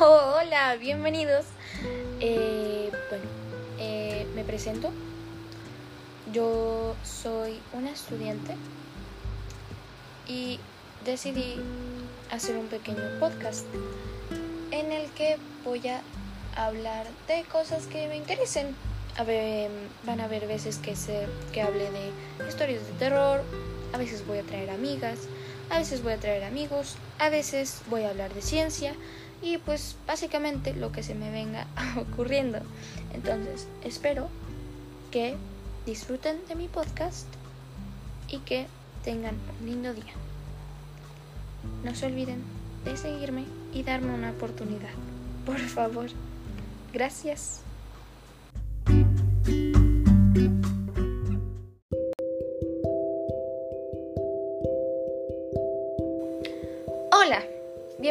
hola, bienvenidos. Eh, bueno, eh, me presento. Yo soy una estudiante y decidí hacer un pequeño podcast en el que voy a hablar de cosas que me interesen. A ver, van a haber veces que, se, que hable de historias de terror, a veces voy a traer amigas, a veces voy a traer amigos, a veces voy a hablar de ciencia y pues básicamente lo que se me venga ocurriendo. Entonces espero que disfruten de mi podcast y que tengan un lindo día. No se olviden de seguirme y darme una oportunidad. Por favor. Gracias.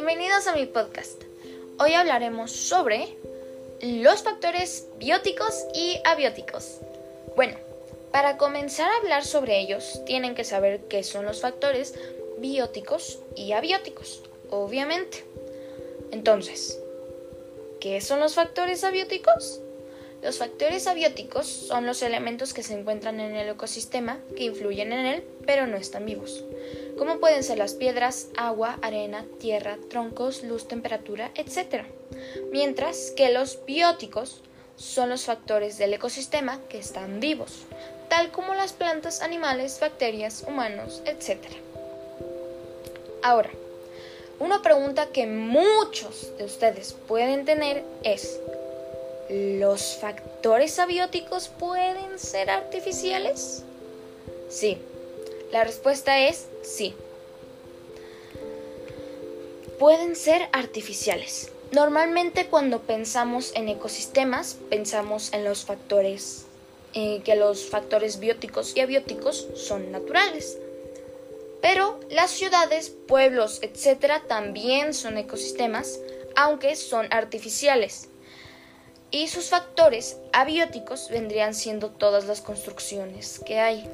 Bienvenidos a mi podcast. Hoy hablaremos sobre los factores bióticos y abióticos. Bueno, para comenzar a hablar sobre ellos, tienen que saber qué son los factores bióticos y abióticos, obviamente. Entonces, ¿qué son los factores abióticos? Los factores abióticos son los elementos que se encuentran en el ecosistema que influyen en él, pero no están vivos, como pueden ser las piedras, agua, arena, tierra, troncos, luz, temperatura, etc. Mientras que los bióticos son los factores del ecosistema que están vivos, tal como las plantas, animales, bacterias, humanos, etc. Ahora, una pregunta que muchos de ustedes pueden tener es, ¿Los factores abióticos pueden ser artificiales? Sí. La respuesta es sí. Pueden ser artificiales. Normalmente cuando pensamos en ecosistemas, pensamos en los factores, eh, que los factores bióticos y abióticos son naturales. Pero las ciudades, pueblos, etc. también son ecosistemas, aunque son artificiales y sus factores abióticos vendrían siendo todas las construcciones que hay.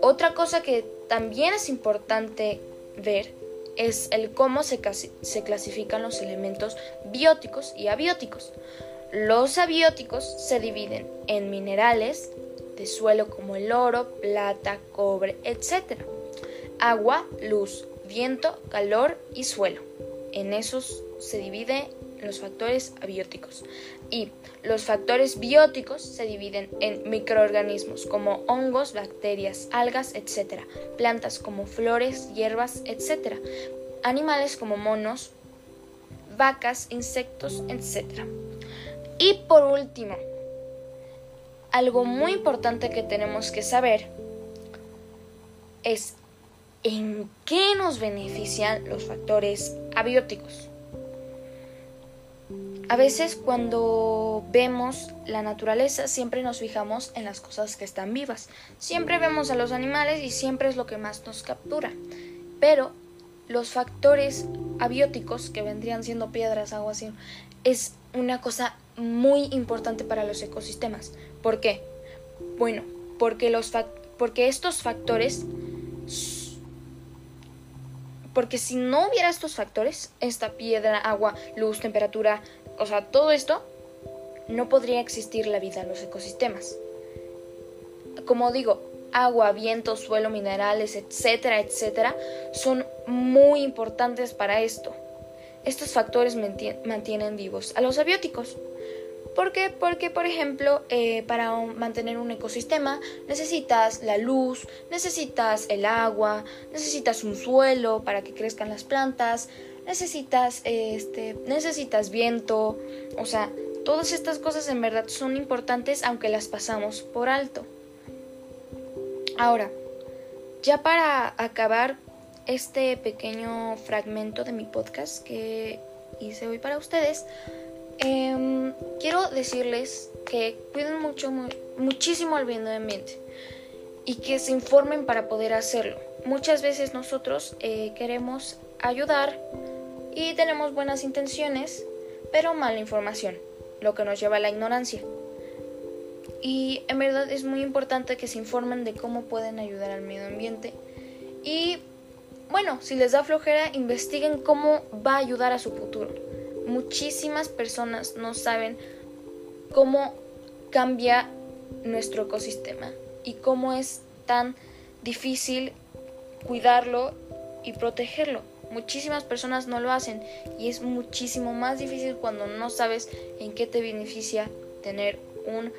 Otra cosa que también es importante ver es el cómo se, se clasifican los elementos bióticos y abióticos. Los abióticos se dividen en minerales de suelo como el oro, plata, cobre, etc. Agua, luz, viento, calor y suelo. En esos se divide los factores abióticos. Y los factores bióticos se dividen en microorganismos como hongos, bacterias, algas, etc. Plantas como flores, hierbas, etc. Animales como monos, vacas, insectos, etc. Y por último, algo muy importante que tenemos que saber es en qué nos benefician los factores abióticos. A veces cuando vemos la naturaleza siempre nos fijamos en las cosas que están vivas. Siempre vemos a los animales y siempre es lo que más nos captura. Pero los factores abióticos que vendrían siendo piedras, agua, así, es una cosa muy importante para los ecosistemas. ¿Por qué? Bueno, porque, los porque estos factores porque si no hubiera estos factores, esta piedra, agua, luz, temperatura, o sea, todo esto, no podría existir la vida en los ecosistemas. Como digo, agua, viento, suelo, minerales, etcétera, etcétera, son muy importantes para esto. Estos factores mantienen vivos a los abióticos. ¿Por qué? Porque, por ejemplo, eh, para mantener un ecosistema necesitas la luz, necesitas el agua, necesitas un suelo para que crezcan las plantas, necesitas, este, necesitas viento, o sea, todas estas cosas en verdad son importantes aunque las pasamos por alto. Ahora, ya para acabar este pequeño fragmento de mi podcast que hice hoy para ustedes, em, quiero decirles que cuiden mucho, muchísimo el medio ambiente y que se informen para poder hacerlo. Muchas veces nosotros eh, queremos ayudar y tenemos buenas intenciones, pero mala información, lo que nos lleva a la ignorancia. Y en verdad es muy importante que se informen de cómo pueden ayudar al medio ambiente. Y bueno, si les da flojera, investiguen cómo va a ayudar a su futuro. Muchísimas personas no saben cómo cambia nuestro ecosistema y cómo es tan difícil cuidarlo y protegerlo. Muchísimas personas no lo hacen y es muchísimo más difícil cuando no sabes en qué te beneficia tener un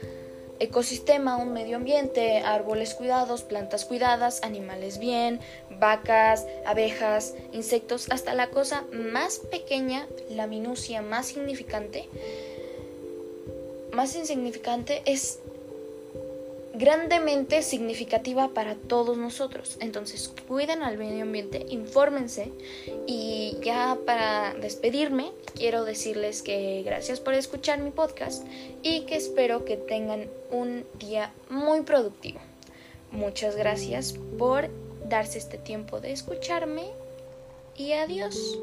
ecosistema, un medio ambiente, árboles cuidados, plantas cuidadas, animales bien, vacas, abejas, insectos, hasta la cosa más pequeña, la minucia más significante, más insignificante es grandemente significativa para todos nosotros. Entonces, cuiden al medio ambiente, infórmense y ya para despedirme, quiero decirles que gracias por escuchar mi podcast y que espero que tengan un día muy productivo. Muchas gracias por darse este tiempo de escucharme y adiós.